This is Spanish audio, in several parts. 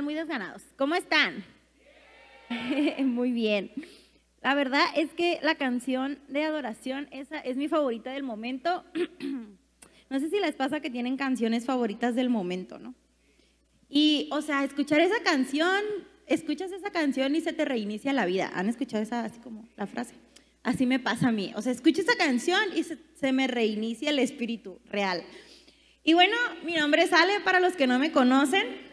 muy desganados. ¿Cómo están? muy bien. La verdad es que la canción de adoración, esa es mi favorita del momento. no sé si les pasa que tienen canciones favoritas del momento, ¿no? Y, o sea, escuchar esa canción, escuchas esa canción y se te reinicia la vida. ¿Han escuchado esa, así como la frase? Así me pasa a mí. O sea, escucho esa canción y se, se me reinicia el espíritu real. Y bueno, mi nombre es Ale, para los que no me conocen.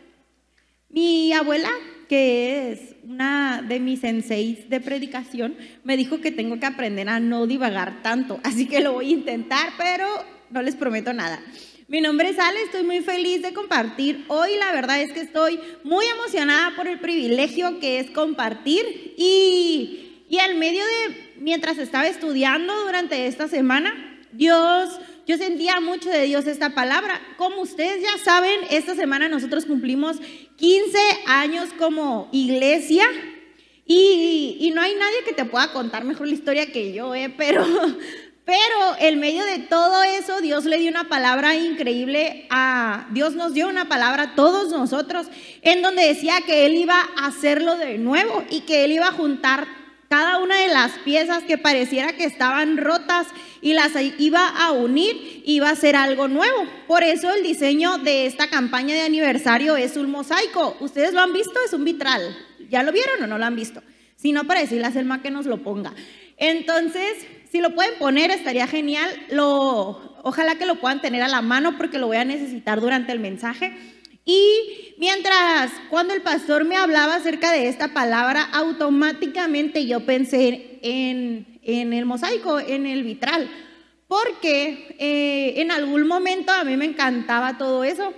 Mi abuela, que es una de mis senseis de predicación, me dijo que tengo que aprender a no divagar tanto, así que lo voy a intentar, pero no les prometo nada. Mi nombre es Ale, estoy muy feliz de compartir. Hoy la verdad es que estoy muy emocionada por el privilegio que es compartir y, y al medio de, mientras estaba estudiando durante esta semana, Dios yo sentía mucho de Dios esta palabra. Como ustedes ya saben, esta semana nosotros cumplimos 15 años como iglesia y, no hay nadie que te pueda contar mejor la historia que yo, ¿eh? pero, pero en medio de todo eso, Dios le dio una palabra increíble a, Dios nos dio una palabra a todos nosotros, en donde decía que Él iba a hacerlo de nuevo y que Él iba a juntar cada una de las piezas que pareciera que estaban rotas y las iba a unir, iba a ser algo nuevo. Por eso el diseño de esta campaña de aniversario es un mosaico. ¿Ustedes lo han visto? Es un vitral. ¿Ya lo vieron o no lo han visto? Si no, para decirle a Selma que nos lo ponga. Entonces, si lo pueden poner, estaría genial. Lo, ojalá que lo puedan tener a la mano porque lo voy a necesitar durante el mensaje. Y mientras cuando el pastor me hablaba acerca de esta palabra, automáticamente yo pensé en, el mosaico, en el vitral, porque eh, en algún momento a mí me encantaba todo eso.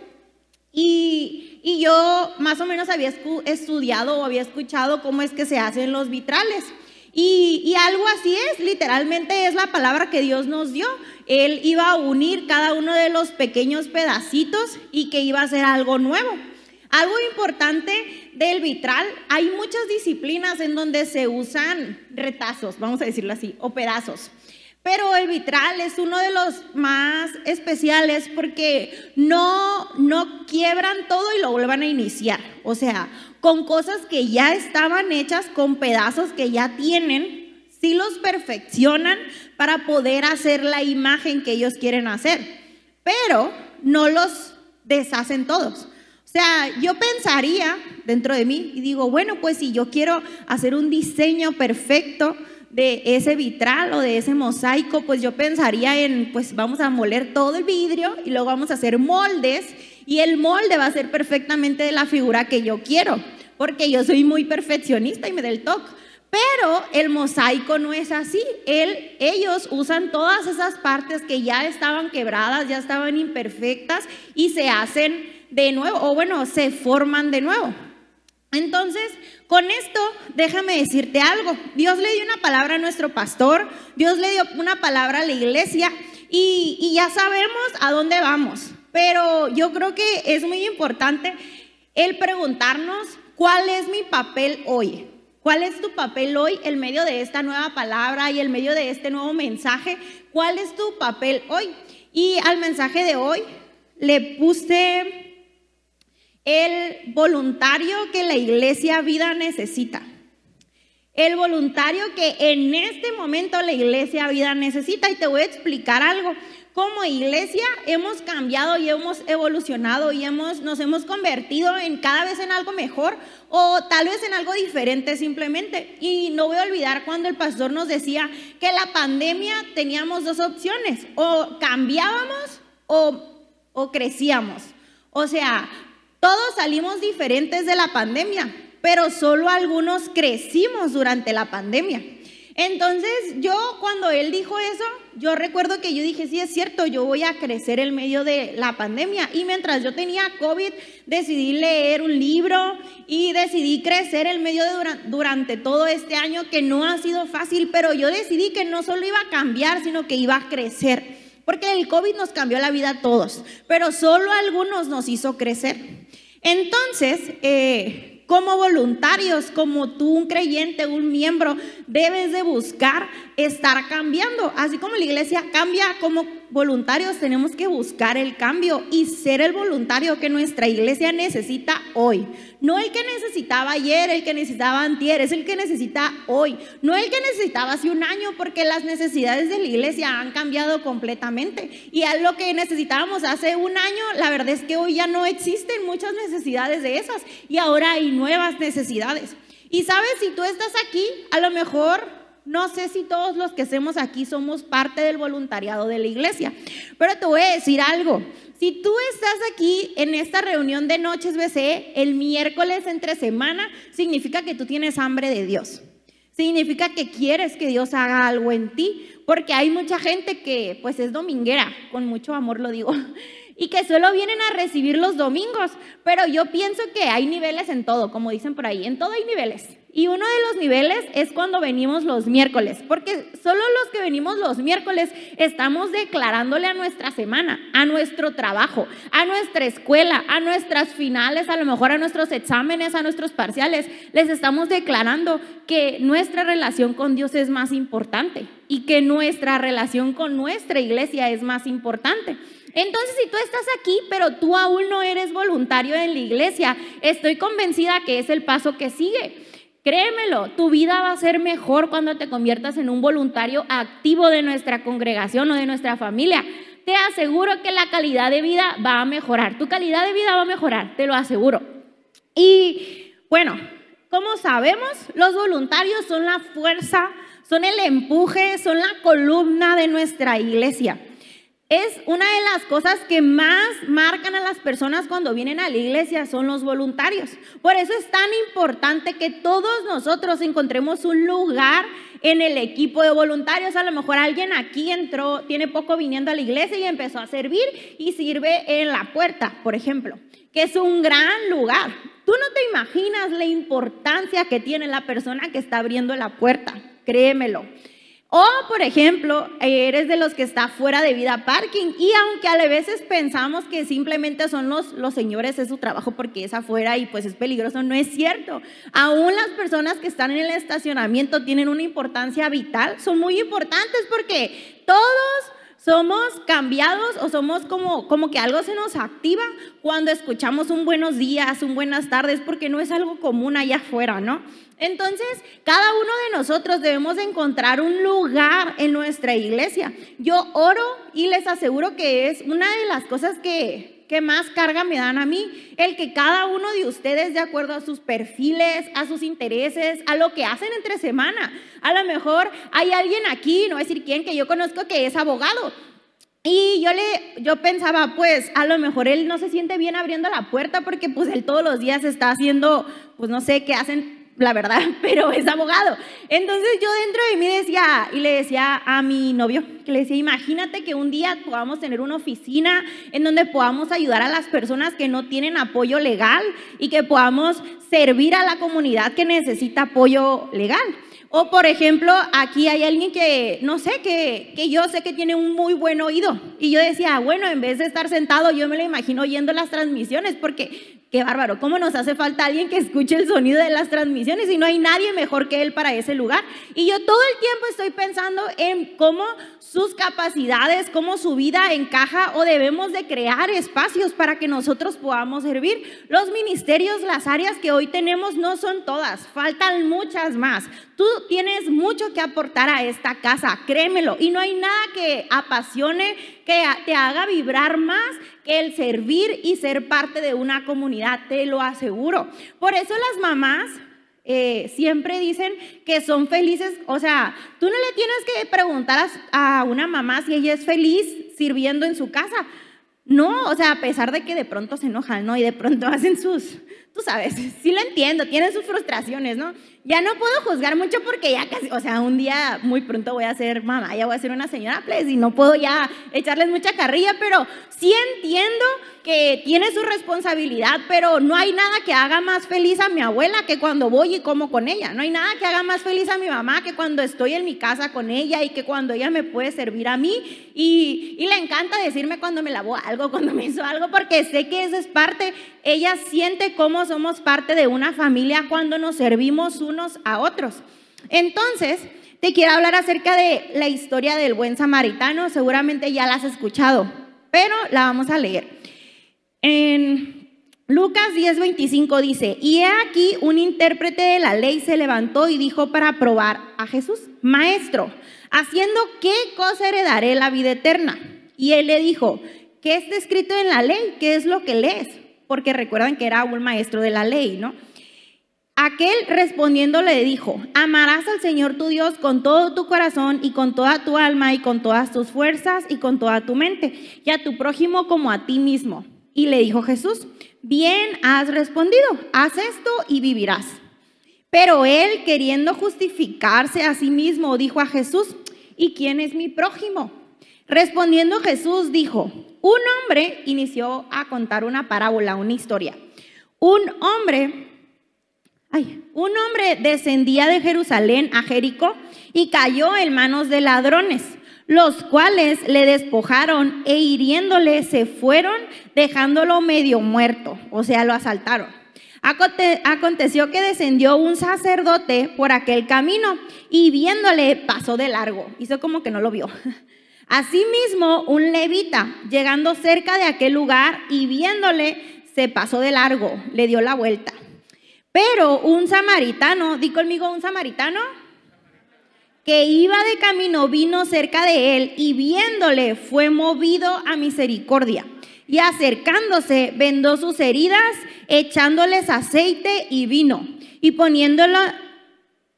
Y, y yo más o menos había estudiado o había escuchado cómo es que se hacen los vitrales. Y, algo así es, literalmente es la palabra que Dios nos dio. Él iba a unir cada uno de los pequeños pedacitos y que iba a ser algo nuevo. Algo importante del vitral, hay muchas disciplinas en donde se usan retazos, vamos a decirlo así, o pedazos. Pero el vitral es uno de los más especiales porque no, no quiebran todo y lo vuelvan a iniciar. O sea, con cosas que ya estaban hechas, con pedazos que ya tienen, sí los perfeccionan para poder hacer la imagen que ellos quieren hacer. Pero no los deshacen todos. O sea, yo pensaría dentro de mí y digo, bueno, pues si yo quiero hacer un diseño perfecto, de ese vitral o de ese mosaico, pues yo pensaría en, pues vamos a moler todo el vidrio y luego vamos a hacer moldes y el molde va a ser perfectamente de la figura que yo quiero, porque yo soy muy perfeccionista y me da el toque. Pero el mosaico no es así. Él, ellos usan todas esas partes que ya estaban quebradas, ya estaban imperfectas y se hacen de nuevo, o bueno, se forman de nuevo. Entonces, con esto, déjame decirte algo. Dios le dio una palabra a nuestro pastor, Dios le dio una palabra a la iglesia y, ya sabemos a dónde vamos. Pero yo creo que es muy importante el preguntarnos cuál es mi papel hoy. ¿Cuál es tu papel hoy en medio de esta nueva palabra y en medio de este nuevo mensaje? ¿Cuál es tu papel hoy? Y al mensaje de hoy le puse el voluntario que la iglesia vida necesita. El voluntario que en este momento la iglesia vida necesita. Y te voy a explicar algo. Como iglesia hemos cambiado y hemos evolucionado y hemos, nos hemos convertido en cada vez en algo mejor o tal vez en algo diferente simplemente. Y no voy a olvidar cuando el pastor nos decía que la pandemia teníamos dos opciones, o cambiábamos o, o crecíamos. O sea, todos salimos diferentes de la pandemia, pero solo algunos crecimos durante la pandemia. Entonces yo cuando él dijo eso, yo recuerdo que yo dije, sí es cierto, yo voy a crecer en medio de la pandemia. Y mientras yo tenía COVID, decidí leer un libro y decidí crecer en medio de durante, durante todo este año que no ha sido fácil, pero yo decidí que no solo iba a cambiar, sino que iba a crecer. Porque el COVID nos cambió la vida a todos, pero solo a algunos nos hizo crecer. Entonces, eh, como voluntarios, como tú, un creyente, un miembro, debes de buscar estar cambiando. Así como la iglesia cambia, como voluntarios tenemos que buscar el cambio y ser el voluntario que nuestra iglesia necesita hoy. No el que necesitaba ayer, el que necesitaba antier, es el que necesita hoy. No el que necesitaba hace un año, porque las necesidades de la iglesia han cambiado completamente. Y a lo que necesitábamos hace un año, la verdad es que hoy ya no existen muchas necesidades de esas y ahora hay nuevas necesidades. Y sabes, si tú estás aquí, a lo mejor no sé si todos los que hacemos aquí somos parte del voluntariado de la iglesia, pero te voy a decir algo. Si tú estás aquí en esta reunión de Noches BC el miércoles entre semana, significa que tú tienes hambre de Dios. Significa que quieres que Dios haga algo en ti, porque hay mucha gente que pues es dominguera, con mucho amor lo digo, y que solo vienen a recibir los domingos, pero yo pienso que hay niveles en todo, como dicen por ahí, en todo hay niveles. Y uno de los niveles es cuando venimos los miércoles, porque solo los que venimos los miércoles estamos declarándole a nuestra semana, a nuestro trabajo, a nuestra escuela, a nuestras finales, a lo mejor a nuestros exámenes, a nuestros parciales, les estamos declarando que nuestra relación con Dios es más importante y que nuestra relación con nuestra iglesia es más importante. Entonces, si tú estás aquí, pero tú aún no eres voluntario en la iglesia, estoy convencida que es el paso que sigue. Créemelo, tu vida va a ser mejor cuando te conviertas en un voluntario activo de nuestra congregación o de nuestra familia. Te aseguro que la calidad de vida va a mejorar. Tu calidad de vida va a mejorar, te lo aseguro. Y bueno, como sabemos, los voluntarios son la fuerza, son el empuje, son la columna de nuestra iglesia es una de las cosas que más marcan a las personas cuando vienen a la iglesia, son los voluntarios. Por eso es tan importante que todos nosotros encontremos un lugar en el equipo de voluntarios. A lo mejor alguien aquí entró, tiene poco viniendo a la iglesia y empezó a servir y sirve en la puerta, por ejemplo, que es un gran lugar. Tú no te imaginas la importancia que tiene la persona que está abriendo la puerta, créemelo. O, por ejemplo, eres de los que está fuera de vida parking y aunque a veces pensamos que simplemente son los, los señores es su trabajo porque es afuera y pues es peligroso, no es cierto. Aún las personas que están en el estacionamiento tienen una importancia vital, son muy importantes porque todos somos cambiados o somos como, como que algo se nos activa cuando escuchamos un buenos días, un buenas tardes, porque no es algo común allá afuera, ¿no? Entonces, cada uno de nosotros debemos encontrar un lugar en nuestra iglesia. Yo oro y les aseguro que es una de las cosas que, que más carga me dan a mí, el que cada uno de ustedes, de acuerdo a sus perfiles, a sus intereses, a lo que hacen entre semana, a lo mejor hay alguien aquí, no voy a decir quién, que yo conozco que es abogado. Y yo le, yo pensaba, pues, a lo mejor él no se siente bien abriendo la puerta porque pues él todos los días está haciendo, pues no sé, qué hacen la verdad, pero es abogado. Entonces yo dentro de mí decía, y le decía a mi novio, que le decía, imagínate que un día podamos tener una oficina en donde podamos ayudar a las personas que no tienen apoyo legal y que podamos servir a la comunidad que necesita apoyo legal. O por ejemplo, aquí hay alguien que, no sé, que, que yo sé que tiene un muy buen oído. Y yo decía, bueno, en vez de estar sentado, yo me lo imagino oyendo las transmisiones, porque Qué bárbaro, ¿cómo nos hace falta alguien que escuche el sonido de las transmisiones y no hay nadie mejor que él para ese lugar? Y yo todo el tiempo estoy pensando en cómo sus capacidades, cómo su vida encaja o debemos de crear espacios para que nosotros podamos servir. Los ministerios, las áreas que hoy tenemos no son todas, faltan muchas más. Tú tienes mucho que aportar a esta casa, créemelo, y no hay nada que apasione, que te haga vibrar más que el servir y ser parte de una comunidad, te lo aseguro. Por eso las mamás eh, siempre dicen que son felices, o sea, tú no le tienes que preguntar a, una mamá si ella es feliz sirviendo en su casa. No, o sea, a pesar de que de pronto se enojan, ¿no? Y de pronto hacen sus, tú sabes, sí lo entiendo, tienen sus frustraciones, ¿no? Ya no puedo juzgar mucho porque ya casi, o sea, un día muy pronto voy a ser mamá, ya voy a ser una señora pues, y no puedo ya echarles mucha carrilla, pero sí entiendo que tiene su responsabilidad, pero no hay nada que haga más feliz a mi abuela que cuando voy y como con ella. No hay nada que haga más feliz a mi mamá que cuando estoy en mi casa con ella y que cuando ella me puede servir a mí. Y, y le encanta decirme cuando me lavó algo, cuando me hizo algo, porque sé que eso es parte, ella siente cómo somos parte de una familia cuando nos servimos unos a otros. Entonces, te quiero hablar acerca de la historia del buen samaritano. Seguramente ya la has escuchado, pero la vamos a leer. En Lucas 10:25 dice, y he aquí un intérprete de la ley se levantó y dijo para probar a Jesús, maestro, haciendo qué cosa heredaré la vida eterna. Y él le dijo, ¿qué está escrito en la ley? ¿Qué es lo que lees? Porque recuerdan que era un maestro de la ley, ¿no? Aquel respondiendo le dijo, amarás al Señor tu Dios con todo tu corazón y con toda tu alma y con todas tus fuerzas y con toda tu mente, y a tu prójimo como a ti mismo. Y le dijo Jesús, bien has respondido, haz esto y vivirás. Pero él, queriendo justificarse a sí mismo, dijo a Jesús, ¿y quién es mi prójimo? Respondiendo Jesús dijo, un hombre inició a contar una parábola, una historia. Un hombre Ay, un hombre descendía de Jerusalén a Jericó y cayó en manos de ladrones, los cuales le despojaron e hiriéndole se fueron dejándolo medio muerto, o sea, lo asaltaron. Aconteció que descendió un sacerdote por aquel camino y viéndole pasó de largo, hizo como que no lo vio. Asimismo, un levita, llegando cerca de aquel lugar y viéndole, se pasó de largo, le dio la vuelta. Pero un samaritano, di conmigo un samaritano, que iba de camino vino cerca de él y viéndole fue movido a misericordia. Y acercándose vendó sus heridas, echándoles aceite y vino y poniéndolo,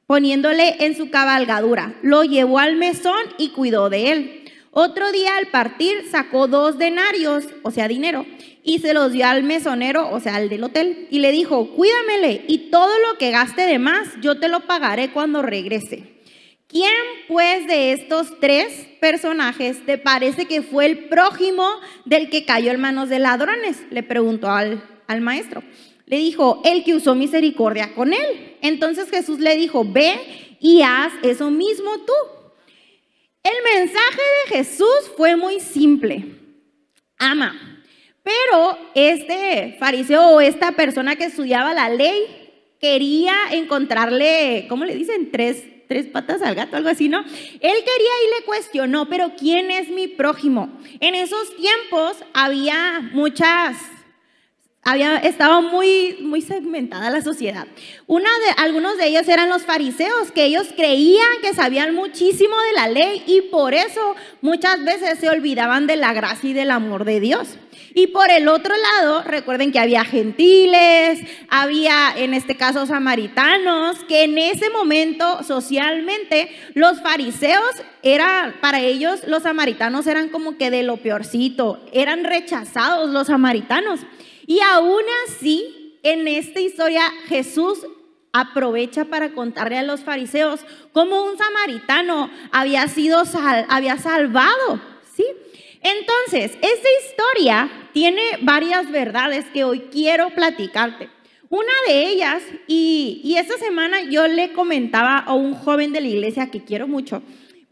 poniéndole en su cabalgadura. Lo llevó al mesón y cuidó de él. Otro día al partir sacó dos denarios, o sea, dinero, y se los dio al mesonero, o sea, al del hotel, y le dijo, cuídamele y todo lo que gaste de más, yo te lo pagaré cuando regrese. ¿Quién pues de estos tres personajes te parece que fue el prójimo del que cayó en manos de ladrones? Le preguntó al, al maestro. Le dijo, el que usó misericordia con él. Entonces Jesús le dijo, ve y haz eso mismo tú. El mensaje de Jesús fue muy simple. Ama, pero este fariseo o esta persona que estudiaba la ley quería encontrarle, ¿cómo le dicen? Tres, tres patas al gato, algo así, ¿no? Él quería y le cuestionó, pero ¿quién es mi prójimo? En esos tiempos había muchas había, estaba muy, muy segmentada la sociedad. Una de, algunos de ellos eran los fariseos, que ellos creían que sabían muchísimo de la ley y por eso muchas veces se olvidaban de la gracia y del amor de Dios. Y por el otro lado, recuerden que había gentiles, había en este caso samaritanos, que en ese momento socialmente los fariseos era para ellos los samaritanos eran como que de lo peorcito, eran rechazados los samaritanos. Y aún así, en esta historia Jesús aprovecha para contarle a los fariseos cómo un samaritano había sido había salvado, ¿sí? Entonces, esta historia tiene varias verdades que hoy quiero platicarte. Una de ellas, y, y esta semana yo le comentaba a un joven de la iglesia que quiero mucho,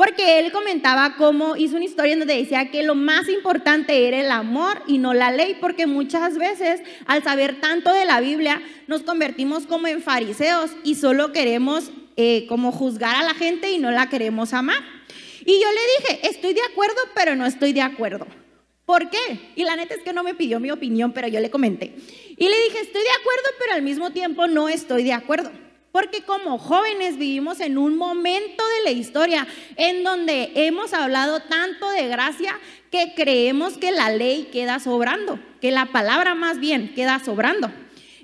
porque él comentaba cómo hizo una historia donde decía que lo más importante era el amor y no la ley, porque muchas veces al saber tanto de la Biblia nos convertimos como en fariseos y solo queremos eh, como juzgar a la gente y no la queremos amar. Y yo le dije, estoy de acuerdo, pero no estoy de acuerdo. ¿Por qué? Y la neta es que no me pidió mi opinión, pero yo le comenté. Y le dije, estoy de acuerdo, pero al mismo tiempo no estoy de acuerdo. Porque como jóvenes vivimos en un momento de la historia en donde hemos hablado tanto de gracia que creemos que la ley queda sobrando, que la palabra más bien queda sobrando.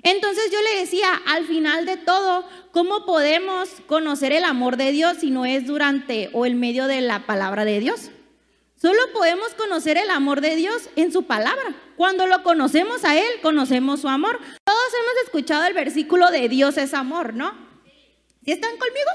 Entonces yo le decía, al final de todo, ¿cómo podemos conocer el amor de Dios si no es durante o en medio de la palabra de Dios? Solo podemos conocer el amor de Dios en su palabra. Cuando lo conocemos a Él, conocemos su amor. Todos hemos escuchado el versículo de Dios es amor, ¿no? ¿Sí están conmigo?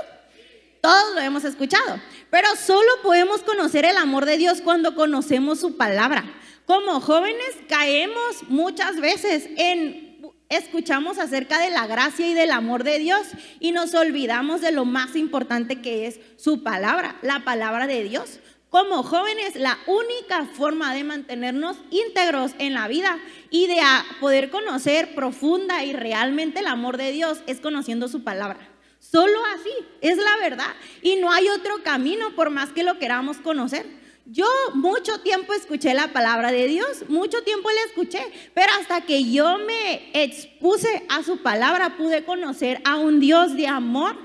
Todos lo hemos escuchado. Pero solo podemos conocer el amor de Dios cuando conocemos su palabra. Como jóvenes caemos muchas veces en escuchamos acerca de la gracia y del amor de Dios y nos olvidamos de lo más importante que es su palabra, la palabra de Dios. Como jóvenes, la única forma de mantenernos íntegros en la vida y de poder conocer profunda y realmente el amor de Dios es conociendo su palabra. Solo así, es la verdad. Y no hay otro camino por más que lo queramos conocer. Yo mucho tiempo escuché la palabra de Dios, mucho tiempo la escuché, pero hasta que yo me expuse a su palabra pude conocer a un Dios de amor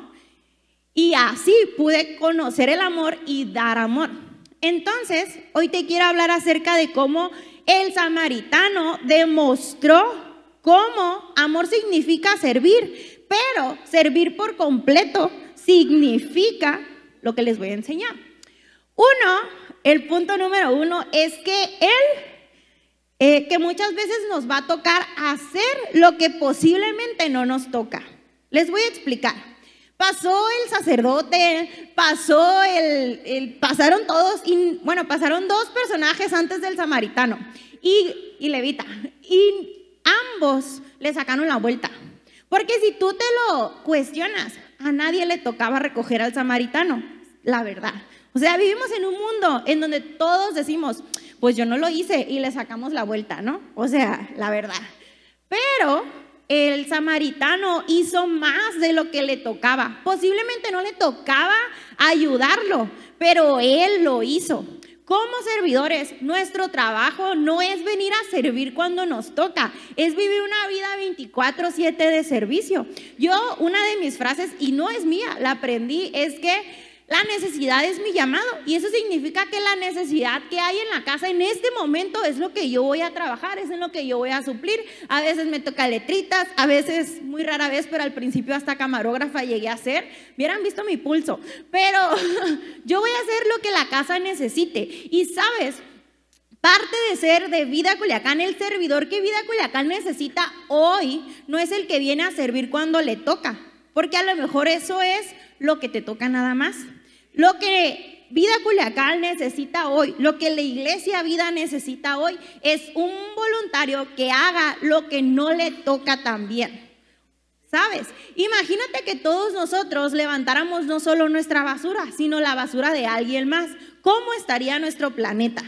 y así pude conocer el amor y dar amor. Entonces, hoy te quiero hablar acerca de cómo el samaritano demostró cómo amor significa servir, pero servir por completo significa lo que les voy a enseñar. Uno, el punto número uno es que Él, eh, que muchas veces nos va a tocar hacer lo que posiblemente no nos toca. Les voy a explicar. Pasó el sacerdote, pasó el, pasaron todos, y, bueno, pasaron dos personajes antes del samaritano y, y levita, y ambos le sacaron la vuelta. Porque si tú te lo cuestionas, a nadie le tocaba recoger al samaritano, la verdad. O sea, vivimos en un mundo en donde todos decimos, pues yo no lo hice y le sacamos la vuelta, ¿no? O sea, la verdad. Pero el samaritano hizo más de lo que le tocaba. Posiblemente no le tocaba ayudarlo, pero él lo hizo. Como servidores, nuestro trabajo no es venir a servir cuando nos toca, es vivir una vida 24/7 de servicio. Yo, una de mis frases, y no es mía, la aprendí, es que la necesidad es mi llamado y eso significa que la necesidad que hay en la casa en este momento es lo que yo voy a trabajar, es en lo que yo voy a suplir. A veces me toca letritas, a veces muy rara vez, pero al principio hasta camarógrafa llegué a ser. Hubieran visto mi pulso, pero yo voy a hacer lo que la casa necesite. Y sabes, Parte de ser de Vida Culiacán, el servidor que Vida Culiacán necesita hoy no es el que viene a servir cuando le toca, porque a lo mejor eso es lo que te toca nada más. Lo que Vida Culiacán necesita hoy, lo que la iglesia Vida necesita hoy, es un voluntario que haga lo que no le toca también. ¿Sabes? Imagínate que todos nosotros levantáramos no solo nuestra basura, sino la basura de alguien más. ¿Cómo estaría nuestro planeta?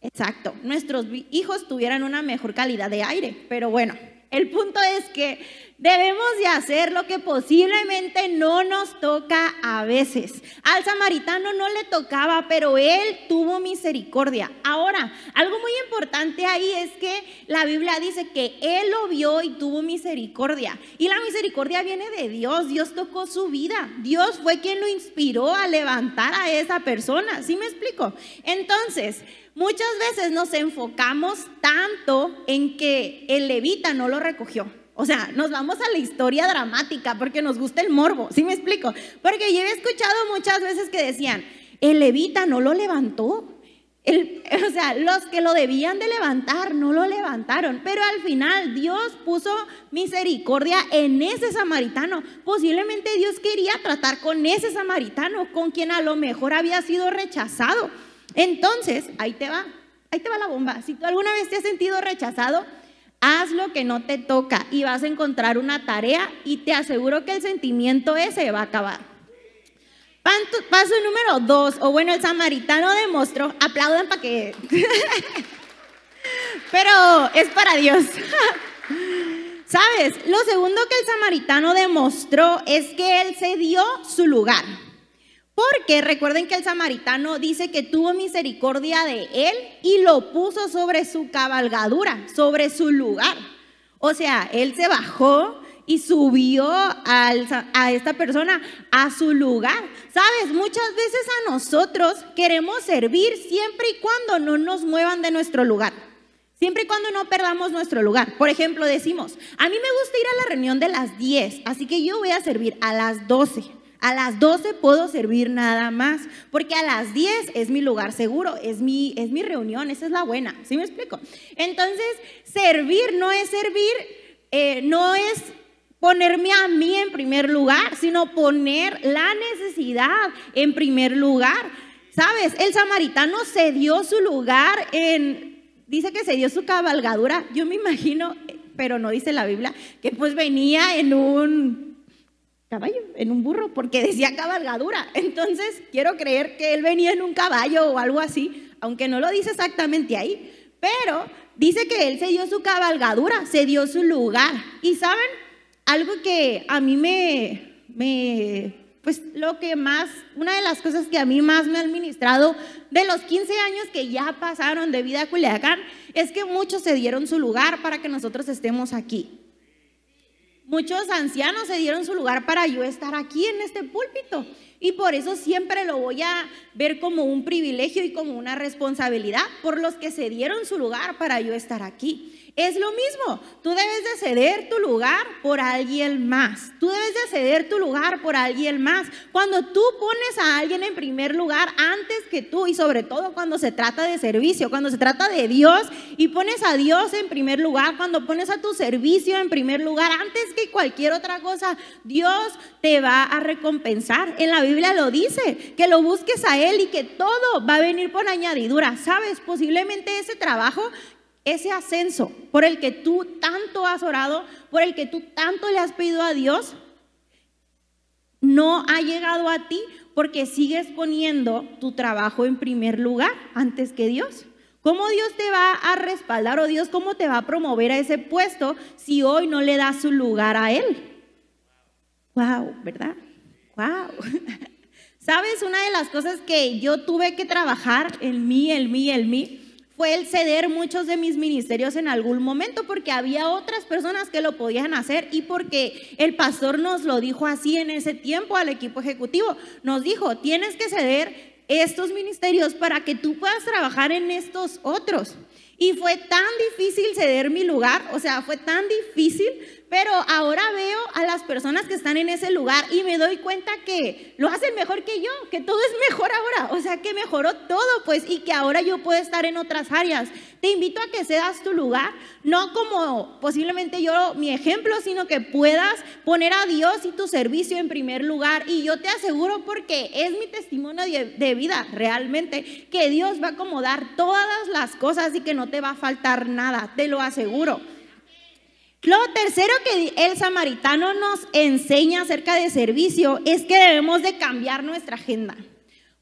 Exacto, nuestros hijos tuvieran una mejor calidad de aire, pero bueno, el punto es que debemos de hacer lo que posiblemente no nos toca a veces. Al samaritano no le tocaba, pero él tuvo misericordia. Ahora, algo muy importante ahí es que la Biblia dice que él lo vio y tuvo misericordia. Y la misericordia viene de Dios. Dios tocó su vida. Dios fue quien lo inspiró a levantar a esa persona. ¿Sí me explico? Entonces, Muchas veces nos enfocamos tanto en que el levita no lo recogió. O sea, nos vamos a la historia dramática porque nos gusta el morbo, ¿sí me explico? Porque yo he escuchado muchas veces que decían, el levita no lo levantó. o sea, los que lo debían de levantar no lo levantaron, pero al final Dios puso misericordia en ese samaritano. Posiblemente Dios quería tratar con ese samaritano, con quien a lo mejor había sido rechazado. Entonces, ahí te va, ahí te va la bomba. Si tú alguna vez te has sentido rechazado, haz lo que no te toca y vas a encontrar una tarea y te aseguro que el sentimiento ese va a acabar. Paso número dos, o bueno, el samaritano demostró, aplaudan para que... Pero es para Dios. ¿Sabes? Lo segundo que el samaritano demostró es que él se dio su lugar. Porque recuerden que el samaritano dice que tuvo misericordia de él y lo puso sobre su cabalgadura, sobre su lugar. O sea, él se bajó y subió a esta persona a su lugar. Sabes, muchas veces a nosotros queremos servir siempre y cuando no nos muevan de nuestro lugar. Siempre y cuando no perdamos nuestro lugar. Por ejemplo, decimos, a mí me gusta ir a la reunión de las 10, así que yo voy a servir a las 12. A las 12 puedo servir nada más, porque a las 10 es mi lugar seguro, es mi, es mi reunión, esa es la buena, ¿sí me explico? Entonces, servir no es servir, eh, no es ponerme a mí en primer lugar, sino poner la necesidad en primer lugar. ¿Sabes? El samaritano se dio su lugar en, dice que se dio su cabalgadura, yo me imagino, pero no dice la Biblia, que pues venía en un caballo, en un burro, porque decía cabalgadura. Entonces, quiero creer que él venía en un caballo o algo así, aunque no lo dice exactamente ahí, pero dice que él se dio su cabalgadura, se dio su lugar. Y saben, algo que a mí me, me, pues lo que más, una de las cosas que a mí más me ha administrado de los 15 años que ya pasaron de vida a Culiacán, es que muchos se dieron su lugar para que nosotros estemos aquí. Muchos ancianos se dieron su lugar para yo estar aquí en este púlpito. Y por eso siempre lo voy a ver como un privilegio y como una responsabilidad por los que se dieron su lugar para yo estar aquí. Es lo mismo, tú debes de ceder tu lugar por alguien más. Tú debes de ceder tu lugar por alguien más. Cuando tú pones a alguien en primer lugar antes que tú y sobre todo cuando se trata de servicio, cuando se trata de Dios y pones a Dios en primer lugar, cuando pones a tu servicio en primer lugar antes que cualquier otra cosa, Dios te va a recompensar. En la Biblia lo dice, que lo busques a Él y que todo va a venir por añadidura. ¿Sabes? Posiblemente ese trabajo ese ascenso por el que tú tanto has orado, por el que tú tanto le has pedido a Dios, no ha llegado a ti porque sigues poniendo tu trabajo en primer lugar antes que Dios. ¿Cómo Dios te va a respaldar o Dios cómo te va a promover a ese puesto si hoy no le das su lugar a Él? Wow, ¿verdad? Wow. ¿Sabes? Una de las cosas que yo tuve que trabajar en mí, en mí, en mí, fue el ceder muchos de mis ministerios en algún momento porque había otras personas que lo podían hacer y porque el pastor nos lo dijo así en ese tiempo al equipo ejecutivo. Nos dijo, tienes que ceder estos ministerios para que tú puedas trabajar en estos otros. Y fue tan difícil ceder mi lugar, o sea, fue tan difícil pero ahora veo a las personas que están en ese lugar y me doy cuenta que lo hacen mejor que yo, que todo es mejor ahora, o sea que mejoró todo pues y que ahora yo puedo estar en otras áreas. Te invito a que cedas tu lugar, no como posiblemente yo mi ejemplo, sino que puedas poner a Dios y tu servicio en primer lugar. Y yo te aseguro porque es mi testimonio de vida realmente, que Dios va a acomodar todas las cosas y que no te va a faltar nada, te lo aseguro. Lo tercero que el samaritano nos enseña acerca de servicio es que debemos de cambiar nuestra agenda.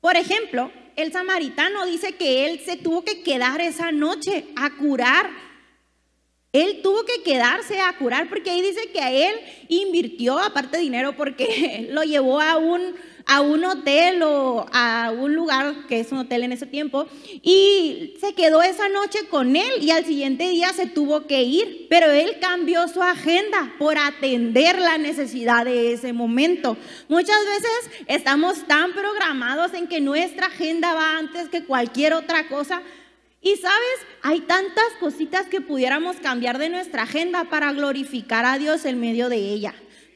Por ejemplo, el samaritano dice que él se tuvo que quedar esa noche a curar. Él tuvo que quedarse a curar porque ahí dice que a él invirtió aparte dinero porque lo llevó a un a un hotel o a un lugar que es un hotel en ese tiempo y se quedó esa noche con él y al siguiente día se tuvo que ir, pero él cambió su agenda por atender la necesidad de ese momento. Muchas veces estamos tan programados en que nuestra agenda va antes que cualquier otra cosa. Y sabes, hay tantas cositas que pudiéramos cambiar de nuestra agenda para glorificar a Dios en medio de ella.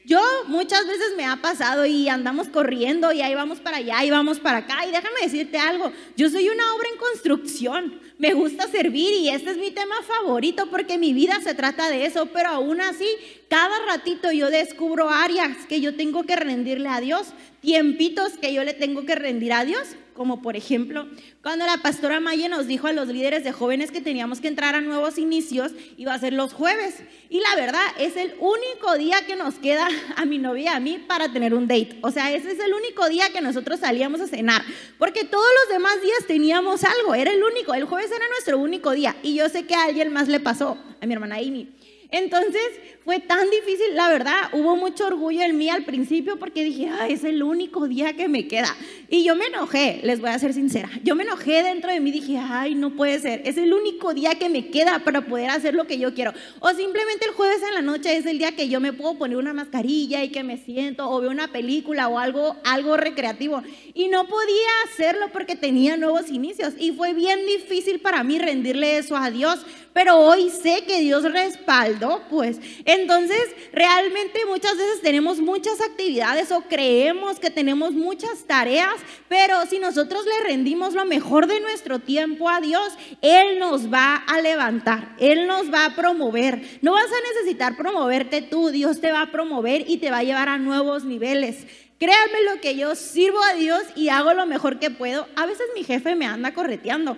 Yo muchas veces me ha pasado y andamos corriendo y ahí vamos para allá y vamos para acá. Y déjame decirte algo, yo soy una obra en construcción, me gusta servir y este es mi tema favorito porque mi vida se trata de eso, pero aún así, cada ratito yo descubro áreas que yo tengo que rendirle a Dios, tiempitos que yo le tengo que rendir a Dios como por ejemplo cuando la pastora Maya nos dijo a los líderes de jóvenes que teníamos que entrar a nuevos inicios, iba a ser los jueves. Y la verdad, es el único día que nos queda a mi novia y a mí para tener un date. O sea, ese es el único día que nosotros salíamos a cenar, porque todos los demás días teníamos algo, era el único, el jueves era nuestro único día. Y yo sé que a alguien más le pasó, a mi hermana Amy. Entonces fue tan difícil, la verdad, hubo mucho orgullo en mí al principio porque dije, Ay, es el único día que me queda. Y yo me enojé, les voy a ser sincera, yo me enojé dentro de mí, dije, ay, no puede ser, es el único día que me queda para poder hacer lo que yo quiero. O simplemente el jueves en la noche es el día que yo me puedo poner una mascarilla y que me siento o veo una película o algo, algo recreativo. Y no podía hacerlo porque tenía nuevos inicios y fue bien difícil para mí rendirle eso a Dios pero hoy sé que Dios respaldó, pues. Entonces, realmente muchas veces tenemos muchas actividades o creemos que tenemos muchas tareas, pero si nosotros le rendimos lo mejor de nuestro tiempo a Dios, Él nos va a levantar, Él nos va a promover. No vas a necesitar promoverte tú, Dios te va a promover y te va a llevar a nuevos niveles. Créanme lo que yo sirvo a Dios y hago lo mejor que puedo. A veces mi jefe me anda correteando,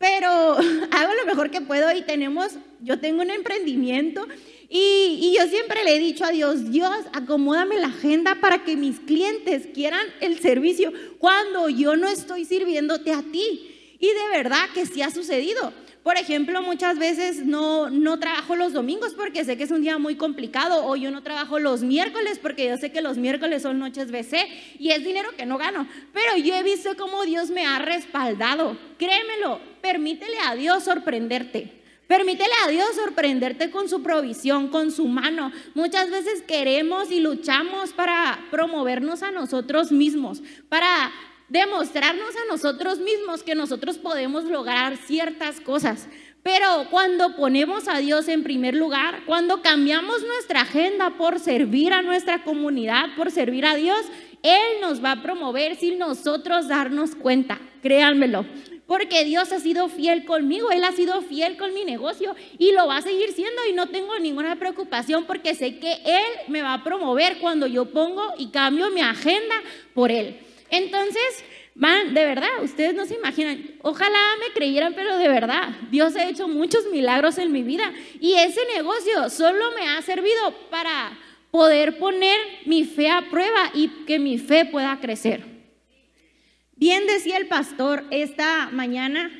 pero hago lo mejor que puedo y tenemos, yo tengo un emprendimiento y, yo siempre le he dicho a Dios, Dios, acomódame la agenda para que mis clientes quieran el servicio cuando yo no estoy sirviéndote a ti. Y de verdad que sí ha sucedido. Por ejemplo, muchas veces no, no trabajo los domingos porque sé que es un día muy complicado o yo no trabajo los miércoles porque yo sé que los miércoles son noches BC y es dinero que no gano. Pero yo he visto cómo Dios me ha respaldado. Créemelo, permítele a Dios sorprenderte. Permítele a Dios sorprenderte con su provisión, con su mano. Muchas veces queremos y luchamos para promovernos a nosotros mismos, para demostrarnos a nosotros mismos que nosotros podemos lograr ciertas cosas. Pero cuando ponemos a Dios en primer lugar, cuando cambiamos nuestra agenda por servir a nuestra comunidad, por servir a Dios, Él nos va a promover sin nosotros darnos cuenta. Créanmelo porque Dios ha sido fiel conmigo, Él ha sido fiel con mi negocio y lo va a seguir siendo y no tengo ninguna preocupación porque sé que Él me va a promover cuando yo pongo y cambio mi agenda por Él. Entonces, man, de verdad, ustedes no se imaginan, ojalá me creyeran, pero de verdad, Dios ha hecho muchos milagros en mi vida y ese negocio solo me ha servido para poder poner mi fe a prueba y que mi fe pueda crecer. Bien decía el pastor esta mañana,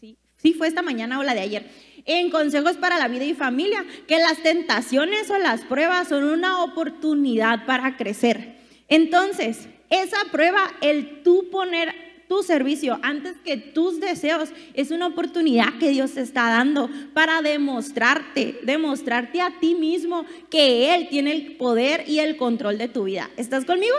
sí, sí fue esta mañana o la de ayer, en Consejos para la Vida y Familia, que las tentaciones o las pruebas son una oportunidad para crecer. Entonces, esa prueba, el tú poner tu servicio antes que tus deseos, es una oportunidad que Dios te está dando para demostrarte, demostrarte a ti mismo que Él tiene el poder y el control de tu vida. ¿Estás conmigo?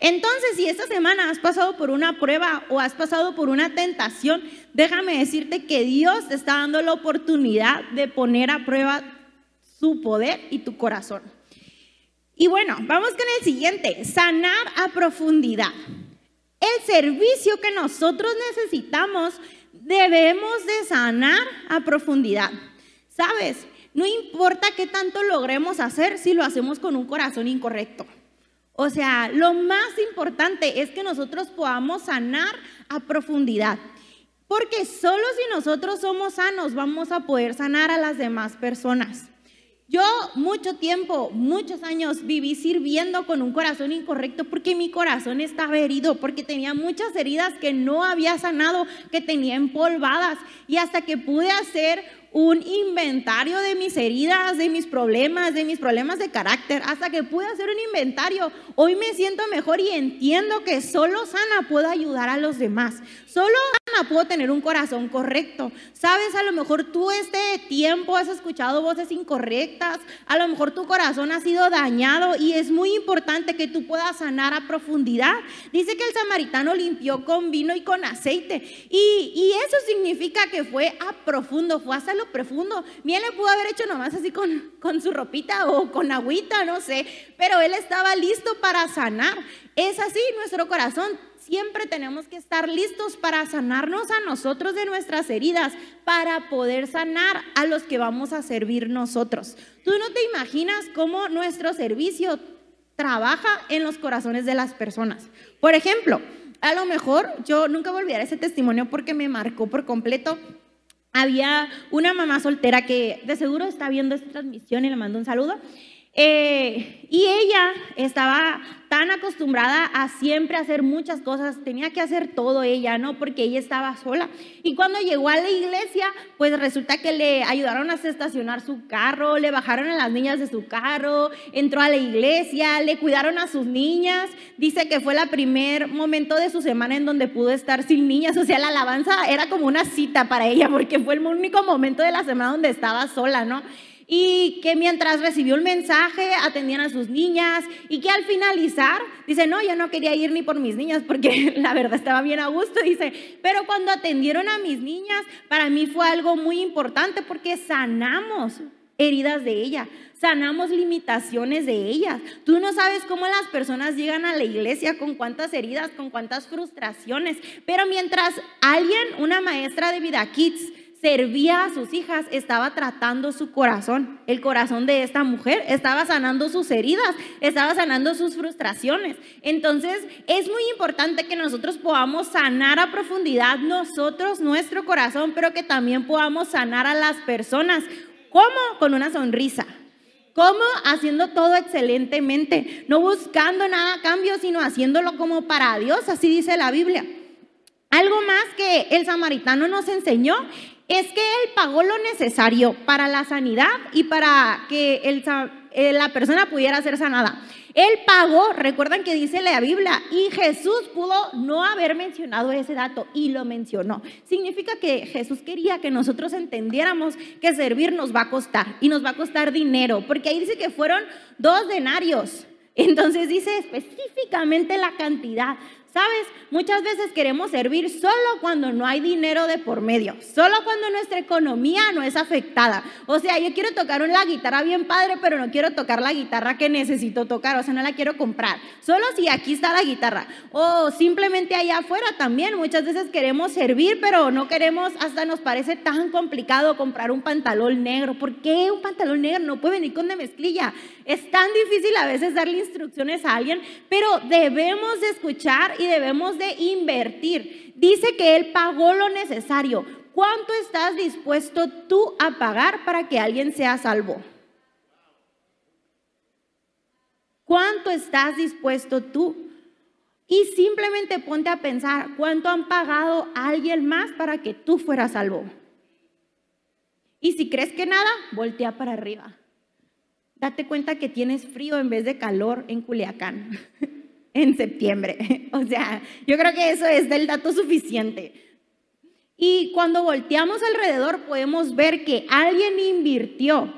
Entonces, si esta semana has pasado por una prueba o has pasado por una tentación, déjame decirte que Dios te está dando la oportunidad de poner a prueba su poder y tu corazón. Y bueno, vamos con el siguiente, sanar a profundidad. El servicio que nosotros necesitamos debemos de sanar a profundidad. ¿Sabes? No importa qué tanto logremos hacer si lo hacemos con un corazón incorrecto. O sea, lo más importante es que nosotros podamos sanar a profundidad. Porque solo si nosotros somos sanos vamos a poder sanar a las demás personas. Yo mucho tiempo, muchos años viví sirviendo con un corazón incorrecto porque mi corazón estaba herido, porque tenía muchas heridas que no había sanado, que tenía empolvadas. Y hasta que pude hacer un inventario de mis heridas, de mis problemas, de mis problemas de carácter, hasta que pude hacer un inventario. Hoy me siento mejor y entiendo que solo sana puedo ayudar a los demás. Solo puedo tener un corazón correcto. Sabes, a lo mejor tú este tiempo has escuchado voces incorrectas, a lo mejor tu corazón ha sido dañado y es muy importante que tú puedas sanar a profundidad. Dice que el samaritano limpió con vino y con aceite y, y eso significa que fue a profundo, fue hasta lo profundo. Bien le pudo haber hecho nomás así con, con su ropita o con agüita, no sé, pero él estaba listo para sanar. Es así nuestro corazón siempre tenemos que estar listos para sanarnos a nosotros de nuestras heridas, para poder sanar a los que vamos a servir nosotros. Tú no te imaginas cómo nuestro servicio trabaja en los corazones de las personas. Por ejemplo, a lo mejor yo nunca voy a ese testimonio porque me marcó por completo. Había una mamá soltera que de seguro está viendo esta transmisión y le mando un saludo. Eh, y ella estaba tan acostumbrada a siempre hacer muchas cosas, tenía que hacer todo ella, ¿no? Porque ella estaba sola. Y cuando llegó a la iglesia, pues resulta que le ayudaron a estacionar su carro, le bajaron a las niñas de su carro, entró a la iglesia, le cuidaron a sus niñas. Dice que fue el primer momento de su semana en donde pudo estar sin niñas, o sea, la alabanza era como una cita para ella, porque fue el único momento de la semana donde estaba sola, ¿no? Y que mientras recibió el mensaje atendían a sus niñas y que al finalizar dice, no, yo no quería ir ni por mis niñas porque la verdad estaba bien a gusto, dice, pero cuando atendieron a mis niñas, para mí fue algo muy importante porque sanamos heridas de ella, sanamos limitaciones de ellas. Tú no sabes cómo las personas llegan a la iglesia con cuántas heridas, con cuántas frustraciones, pero mientras alguien, una maestra de vida kids, servía a sus hijas, estaba tratando su corazón, el corazón de esta mujer, estaba sanando sus heridas, estaba sanando sus frustraciones. Entonces, es muy importante que nosotros podamos sanar a profundidad nosotros, nuestro corazón, pero que también podamos sanar a las personas. ¿Cómo? Con una sonrisa. ¿Cómo? Haciendo todo excelentemente, no buscando nada a cambio, sino haciéndolo como para Dios, así dice la Biblia. Algo más que el samaritano nos enseñó es que él pagó lo necesario para la sanidad y para que eh, la persona pudiera ser sanada. Él pagó, recuerdan que dice la Biblia, y Jesús pudo no haber mencionado ese dato y lo mencionó. Significa que Jesús quería que nosotros entendiéramos que servir nos va a costar y nos va a costar dinero, porque ahí dice que fueron dos denarios. Entonces dice específicamente la cantidad. ¿Sabes? Muchas veces queremos servir solo cuando no hay dinero de por medio, solo cuando nuestra economía no es afectada. O sea, yo quiero tocar una guitarra bien padre, pero no quiero tocar la guitarra que necesito tocar, o sea, no la quiero comprar. Solo si aquí está la guitarra. O simplemente allá afuera también. Muchas veces queremos servir, pero no queremos, hasta nos parece tan complicado comprar un pantalón negro. ¿Por qué un pantalón negro no puede venir con de mezclilla? Es tan difícil a veces darle instrucciones a alguien, pero debemos de escuchar y debemos de invertir. Dice que Él pagó lo necesario. ¿Cuánto estás dispuesto tú a pagar para que alguien sea salvo? ¿Cuánto estás dispuesto tú? Y simplemente ponte a pensar, ¿cuánto han pagado alguien más para que tú fueras salvo? Y si crees que nada, voltea para arriba. Date cuenta que tienes frío en vez de calor en Culiacán. en septiembre. O sea, yo creo que eso es del dato suficiente. Y cuando volteamos alrededor podemos ver que alguien invirtió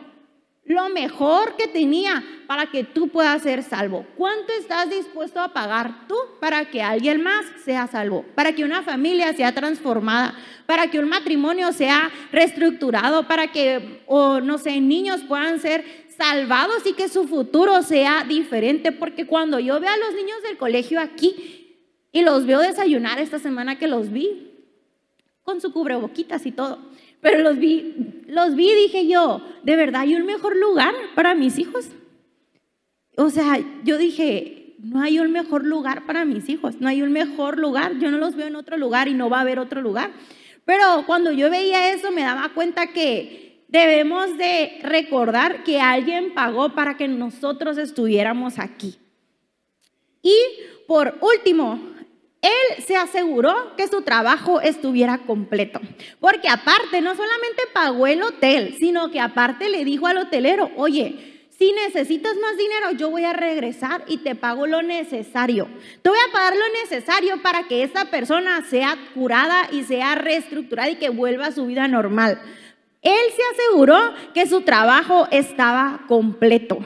lo mejor que tenía para que tú puedas ser salvo. ¿Cuánto estás dispuesto a pagar tú para que alguien más sea salvo? Para que una familia sea transformada, para que un matrimonio sea reestructurado, para que, o no sé, niños puedan ser salvados y que su futuro sea diferente, porque cuando yo veo a los niños del colegio aquí y los veo desayunar esta semana que los vi, con su cubreboquitas y todo, pero los vi, los vi dije yo, ¿de verdad hay un mejor lugar para mis hijos? O sea, yo dije, no hay un mejor lugar para mis hijos, no hay un mejor lugar, yo no los veo en otro lugar y no va a haber otro lugar. Pero cuando yo veía eso me daba cuenta que debemos de recordar que alguien pagó para que nosotros estuviéramos aquí. Y por último, él se aseguró que su trabajo estuviera completo. Porque aparte, no solamente pagó el hotel, sino que aparte le dijo al hotelero, oye, si necesitas más dinero, yo voy a regresar y te pago lo necesario. Te voy a pagar lo necesario para que esta persona sea curada y sea reestructurada y que vuelva a su vida normal. Él se aseguró que su trabajo estaba completo.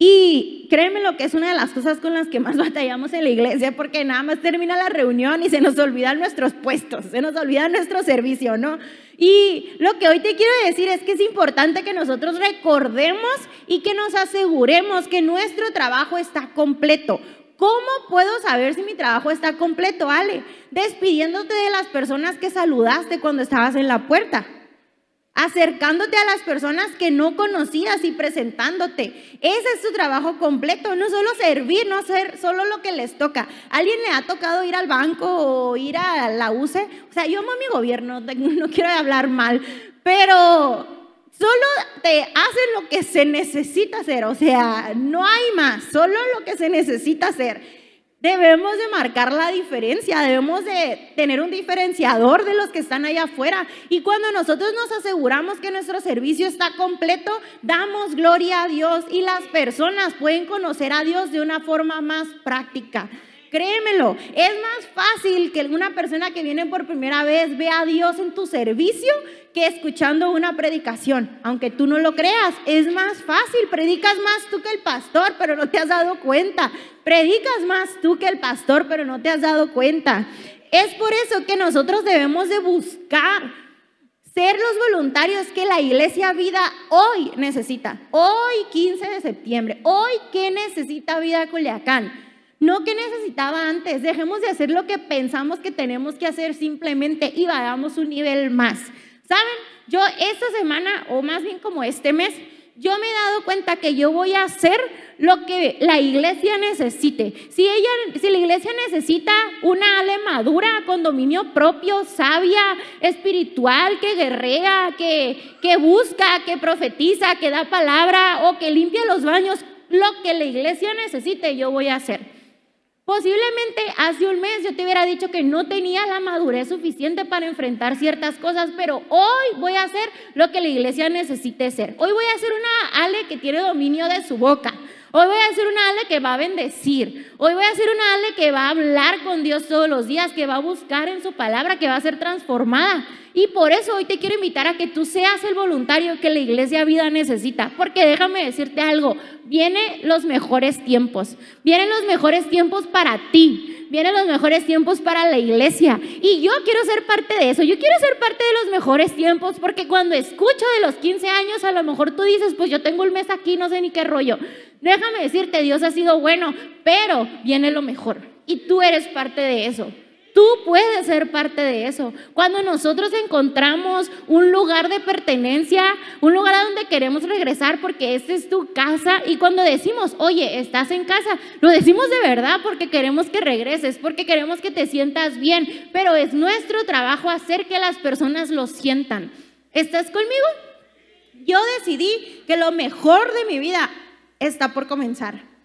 Y créeme lo que es una de las cosas con las que más batallamos en la iglesia, porque nada más termina la reunión y se nos olvidan nuestros puestos, se nos olvida nuestro servicio, ¿no? Y lo que hoy te quiero decir es que es importante que nosotros recordemos y que nos aseguremos que nuestro trabajo está completo. ¿Cómo puedo saber si mi trabajo está completo, Ale? Despidiéndote de las personas que saludaste cuando estabas en la puerta acercándote a las personas que no conocías y presentándote. Ese es tu trabajo completo, no solo servir, no ser solo lo que les toca. ¿Alguien le ha tocado ir al banco o ir a la UCE? O sea, yo amo a mi gobierno, no quiero hablar mal, pero solo te hacen lo que se necesita hacer, o sea, no hay más, solo lo que se necesita hacer. Debemos de marcar la diferencia, debemos de tener un diferenciador de los que están allá afuera. Y cuando nosotros nos aseguramos que nuestro servicio está completo, damos gloria a Dios y las personas pueden conocer a Dios de una forma más práctica. Créemelo, es más fácil que alguna persona que viene por primera vez vea a Dios en tu servicio que escuchando una predicación. Aunque tú no lo creas, es más fácil. Predicas más tú que el pastor, pero no te has dado cuenta. Predicas más tú que el pastor, pero no te has dado cuenta. Es por eso que nosotros debemos de buscar ser los voluntarios que la iglesia vida hoy necesita. Hoy 15 de septiembre. Hoy ¿qué necesita vida Culiacán? No que necesitaba antes. Dejemos de hacer lo que pensamos que tenemos que hacer simplemente y vayamos un nivel más. ¿Saben? Yo esta semana, o más bien como este mes, yo me he dado cuenta que yo voy a hacer lo que la iglesia necesite. Si ella, si la iglesia necesita una ale madura con dominio propio, sabia, espiritual, que guerrea, que, que busca, que profetiza, que da palabra o que limpia los baños, lo que la iglesia necesite, yo voy a hacer. Posiblemente hace un mes yo te hubiera dicho que no tenía la madurez suficiente para enfrentar ciertas cosas, pero hoy voy a hacer lo que la iglesia necesite ser. Hoy voy a ser una Ale que tiene dominio de su boca. Hoy voy a ser una Ale que va a bendecir. Hoy voy a ser una Ale que va a hablar con Dios todos los días, que va a buscar en su palabra, que va a ser transformada. Y por eso hoy te quiero invitar a que tú seas el voluntario que la iglesia vida necesita. Porque déjame decirte algo, vienen los mejores tiempos. Vienen los mejores tiempos para ti. Vienen los mejores tiempos para la iglesia. Y yo quiero ser parte de eso. Yo quiero ser parte de los mejores tiempos porque cuando escucho de los 15 años, a lo mejor tú dices, pues yo tengo un mes aquí, no sé ni qué rollo. Déjame decirte, Dios ha sido bueno, pero viene lo mejor. Y tú eres parte de eso. Tú puedes ser parte de eso. Cuando nosotros encontramos un lugar de pertenencia, un lugar a donde queremos regresar porque esta es tu casa y cuando decimos, oye, estás en casa, lo decimos de verdad porque queremos que regreses, porque queremos que te sientas bien, pero es nuestro trabajo hacer que las personas lo sientan. ¿Estás conmigo? Yo decidí que lo mejor de mi vida está por comenzar.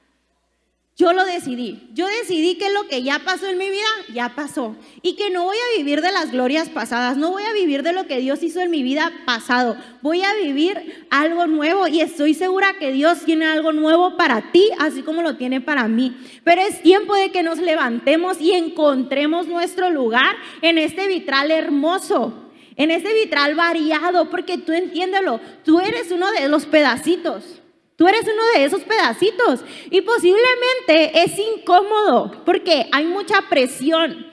Yo lo decidí. Yo decidí que lo que ya pasó en mi vida, ya pasó. Y que no voy a vivir de las glorias pasadas, no voy a vivir de lo que Dios hizo en mi vida pasado. Voy a vivir algo nuevo y estoy segura que Dios tiene algo nuevo para ti, así como lo tiene para mí. Pero es tiempo de que nos levantemos y encontremos nuestro lugar en este vitral hermoso, en este vitral variado, porque tú entiéndelo, tú eres uno de los pedacitos. Tú eres uno de esos pedacitos y posiblemente es incómodo porque hay mucha presión.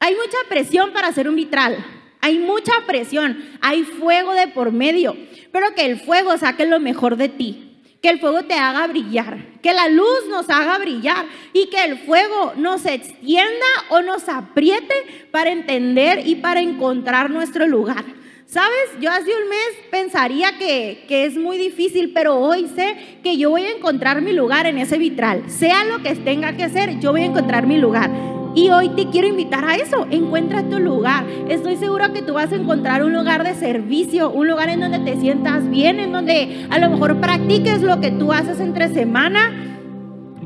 Hay mucha presión para hacer un vitral. Hay mucha presión. Hay fuego de por medio. Pero que el fuego saque lo mejor de ti. Que el fuego te haga brillar. Que la luz nos haga brillar. Y que el fuego nos extienda o nos apriete para entender y para encontrar nuestro lugar. ¿Sabes? Yo hace un mes pensaría que, es muy difícil, pero hoy sé que yo voy a encontrar mi lugar en ese vitral. Sea lo que tenga que hacer, yo voy a encontrar mi lugar. Y hoy te quiero invitar a eso. Encuentra tu lugar. Estoy seguro que tú vas a encontrar un lugar de servicio, un lugar en donde te sientas bien, en donde a lo mejor practiques lo que tú haces entre semana.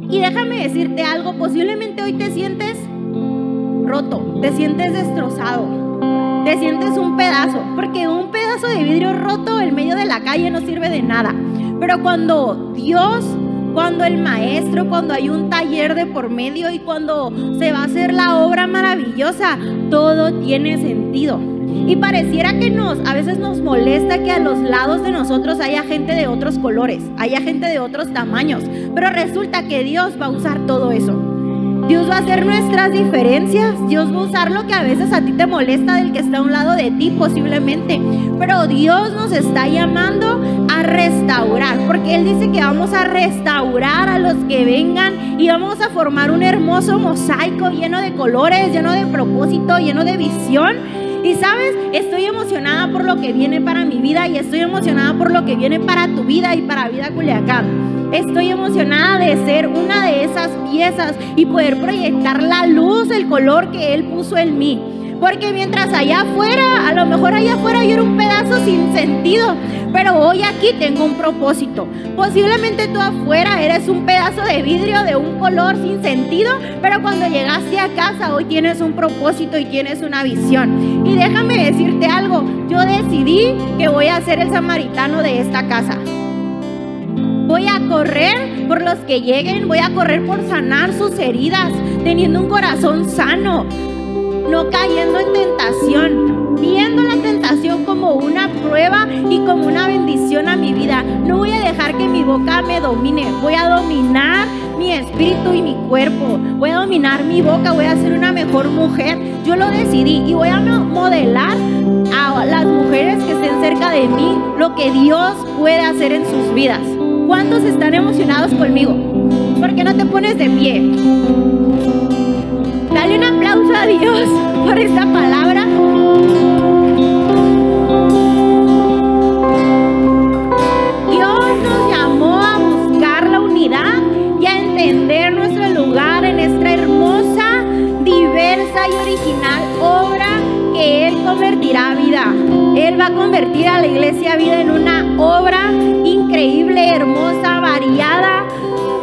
Y déjame decirte algo, posiblemente hoy te sientes roto, te sientes destrozado te sientes un pedazo, porque un pedazo de vidrio roto en medio de la calle no sirve de nada. Pero cuando Dios, cuando el maestro, cuando hay un taller de por medio y cuando se va a hacer la obra maravillosa, todo tiene sentido. Y pareciera que nos, a veces nos molesta que a los lados de nosotros haya gente de otros colores, haya gente de otros tamaños, pero resulta que Dios va a usar todo eso. Dios va a hacer nuestras diferencias. Dios va a usar lo que a veces a ti te molesta del que está a un lado de ti posiblemente. Pero Dios nos está llamando a restaurar. Porque Él dice que vamos a restaurar a los que vengan y vamos a formar un hermoso mosaico lleno de colores, lleno de propósito, lleno de visión. Y sabes, estoy emocionada por lo que viene para mi vida y estoy emocionada por lo que viene para tu vida y para Vida Culiacán. Estoy emocionada de ser una de esas piezas y poder proyectar la luz, el color que Él puso en mí. Porque mientras allá afuera, a lo mejor allá afuera yo era un pedazo sin sentido, pero hoy aquí tengo un propósito. Posiblemente tú afuera eres un pedazo de vidrio de un color sin sentido, pero cuando llegaste a casa hoy tienes un propósito y tienes una visión. Y déjame decirte algo, yo decidí que voy a ser el samaritano de esta casa. Voy a correr por los que lleguen, voy a correr por sanar sus heridas, teniendo un corazón sano, no cayendo en tentación, viendo la tentación como una prueba y como una bendición a mi vida. No voy a dejar que mi boca me domine, voy a dominar mi espíritu y mi cuerpo, voy a dominar mi boca, voy a ser una mejor mujer. Yo lo decidí y voy a modelar a las mujeres que estén cerca de mí lo que Dios puede hacer en sus vidas. ¿Cuántos están emocionados conmigo? ¿Por qué no te pones de pie? Dale un aplauso a Dios por esta palabra. Dios nos llamó a buscar la unidad y a entender nuestro lugar en esta hermosa, diversa y original obra que Él convertirá a vida. Él va a convertir a la iglesia vida en una obra increíble, hermosa, variada,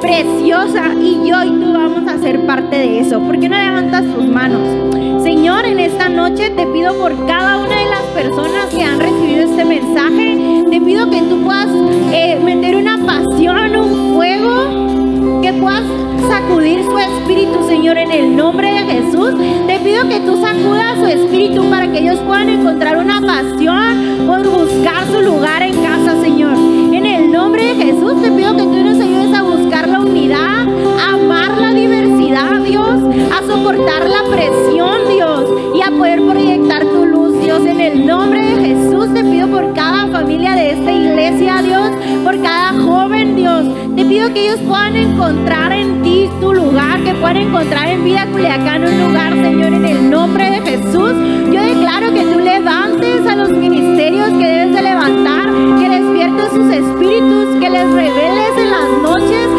preciosa y yo vamos a ser parte de eso. ¿Por qué no levantas tus manos? Señor, en esta noche te pido por cada una de las personas que han recibido este mensaje, te pido que tú puedas eh, meter una pasión, un fuego, que puedas sacudir su espíritu, Señor, en el nombre de Jesús. Te pido que tú sacudas su espíritu para que ellos puedan encontrar una pasión por buscar su lugar en casa, Señor. En el nombre de Jesús te pido que la diversidad, Dios, a soportar la presión, Dios, y a poder proyectar tu luz, Dios. En el nombre de Jesús te pido por cada familia de esta iglesia, Dios, por cada joven, Dios. Te pido que ellos puedan encontrar en ti tu lugar, que puedan encontrar en vida Culiacán un lugar, Señor, en el nombre de Jesús. Yo declaro que tú levantes a los ministerios que debes de levantar, que despiertes sus espíritus, que les reveles en las noches